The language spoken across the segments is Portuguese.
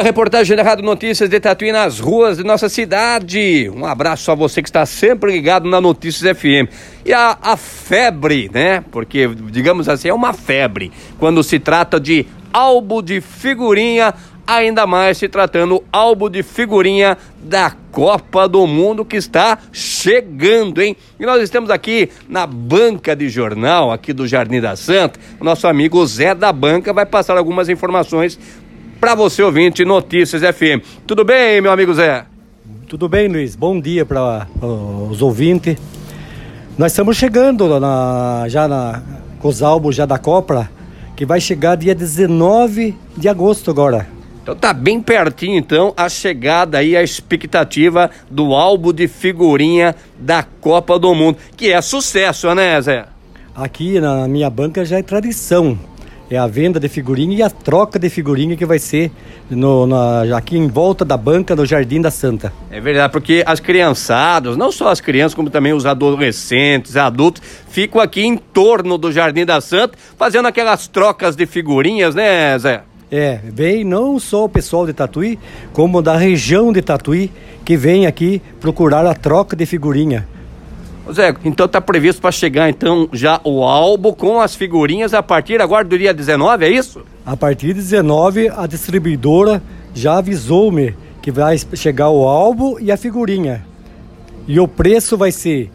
A reportagem da Rádio Notícias de Tatuí nas ruas de nossa cidade. Um abraço a você que está sempre ligado na Notícias FM. E a, a febre, né? Porque, digamos assim, é uma febre quando se trata de álbum de figurinha, ainda mais se tratando álbum de figurinha da Copa do Mundo que está chegando, hein? E nós estamos aqui na banca de jornal aqui do Jardim da Santa. O nosso amigo Zé da Banca vai passar algumas informações para você ouvinte Notícias FM. Tudo bem, meu amigo Zé? Tudo bem, Luiz. Bom dia para os ouvintes. Nós estamos chegando na, já na, com os álbuns já da Copa, que vai chegar dia 19 de agosto agora. Então tá bem pertinho então a chegada aí, a expectativa do álbum de figurinha da Copa do Mundo, que é sucesso, né, Zé? Aqui na minha banca já é tradição é a venda de figurinha e a troca de figurinha que vai ser no, na, aqui em volta da banca do Jardim da Santa. É verdade, porque as criançadas, não só as crianças, como também os adolescentes, adultos, ficam aqui em torno do Jardim da Santa, fazendo aquelas trocas de figurinhas, né, Zé? É, vem não só o pessoal de Tatuí, como da região de Tatuí, que vem aqui procurar a troca de figurinha. Zé, então tá previsto para chegar então já o álbum com as figurinhas a partir agora do dia 19, é isso? A partir de 19, a distribuidora já avisou-me que vai chegar o álbum e a figurinha. E o preço vai ser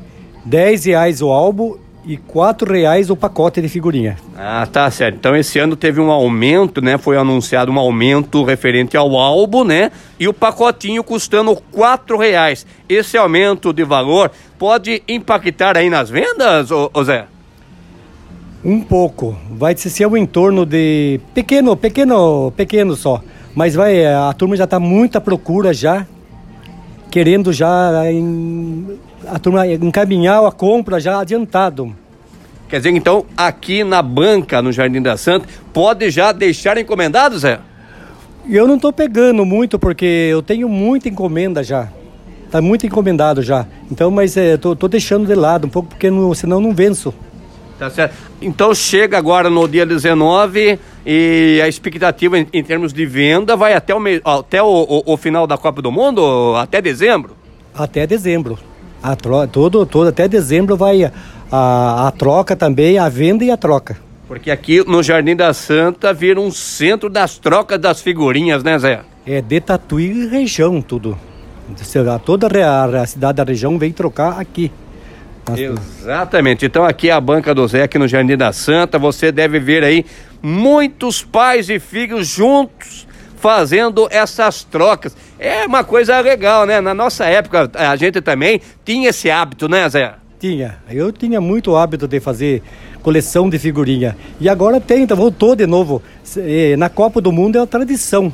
10 reais o álbum e quatro reais o pacote de figurinha. Ah, tá certo. Então esse ano teve um aumento, né? Foi anunciado um aumento referente ao álbum, né? E o pacotinho custando quatro reais. Esse aumento de valor pode impactar aí nas vendas, ô, ô Zé? Um pouco. Vai ser o entorno de pequeno, pequeno, pequeno só. Mas vai, a turma já está muita procura já, querendo já em, a turma encaminhar a compra já adiantado. Quer dizer, então, aqui na banca, no Jardim da Santa, pode já deixar encomendado, Zé? Eu não estou pegando muito, porque eu tenho muita encomenda já. Está muito encomendado já. Então, mas é, tô, tô deixando de lado um pouco, porque não, senão não venço. Tá certo. Então chega agora no dia 19 e a expectativa em, em termos de venda vai até, o, até o, o, o final da Copa do Mundo, até dezembro? Até dezembro. A tro... todo, todo, até dezembro vai a, a troca também, a venda e a troca. Porque aqui no Jardim da Santa vira um centro das trocas das figurinhas, né, Zé? É de Tatuí e região tudo. Toda a, a cidade da região vem trocar aqui. Exatamente. Então aqui é a banca do Zé, aqui no Jardim da Santa. Você deve ver aí muitos pais e filhos juntos fazendo essas trocas. É uma coisa legal, né? Na nossa época, a gente também tinha esse hábito, né, Zé? Tinha. Eu tinha muito hábito de fazer coleção de figurinha. E agora tem, então voltou de novo. Na Copa do Mundo é uma tradição.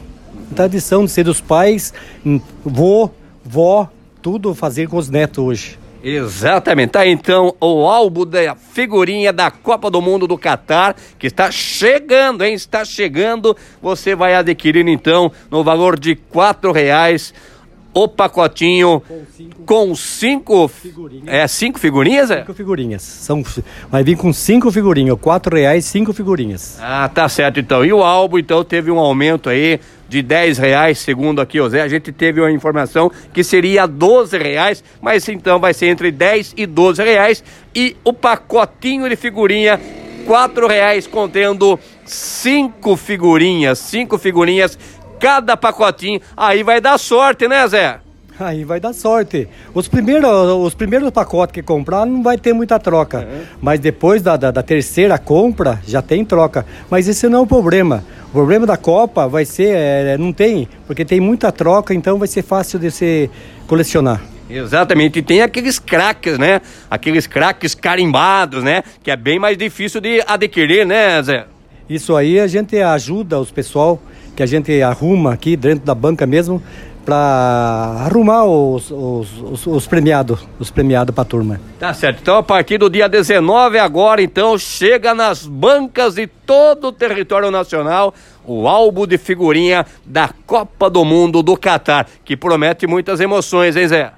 tradição de ser dos pais, hum, vô, vó, tudo fazer com os netos hoje. Exatamente. Tá então o álbum da figurinha da Copa do Mundo do Catar, que está chegando, hein? Está chegando. Você vai adquirir então no valor de quatro reais o pacotinho com cinco, com cinco figurinhas. É, cinco figurinhas, é? Cinco figurinhas. São, vai vir com cinco figurinhas, quatro reais, cinco figurinhas. Ah, tá certo então. E o álbum, então, teve um aumento aí de 10 reais, segundo aqui o Zé. A gente teve uma informação que seria 12 reais, mas então vai ser entre 10 e 12 reais. E o pacotinho de figurinha, 4 reais, contendo cinco figurinhas, cinco figurinhas cada pacotinho. Aí vai dar sorte, né, Zé? Aí vai dar sorte. Os primeiros, os primeiros pacotes que comprar não vai ter muita troca. Uhum. Mas depois da, da, da, terceira compra já tem troca. Mas esse não é o problema. O problema da Copa vai ser, é, não tem, porque tem muita troca, então vai ser fácil de se colecionar. Exatamente, e tem aqueles craques, né? Aqueles craques carimbados, né? Que é bem mais difícil de adquirir, né, Zé? Isso aí a gente ajuda os pessoal, que a gente arruma aqui dentro da banca mesmo, para arrumar os, os, os, os, premiados, os premiados para a turma. Tá certo. Então, a partir do dia 19 agora, então, chega nas bancas de todo o território nacional o álbum de figurinha da Copa do Mundo do Catar, que promete muitas emoções, hein, Zé?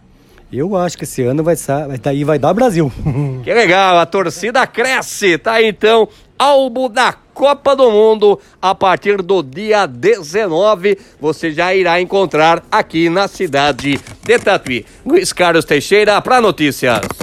Eu acho que esse ano vai, daí vai dar Brasil. Que legal, a torcida cresce, tá? Então, álbum da Copa do Mundo a partir do dia 19. Você já irá encontrar aqui na cidade de Tatuí. Luiz Carlos Teixeira para notícias.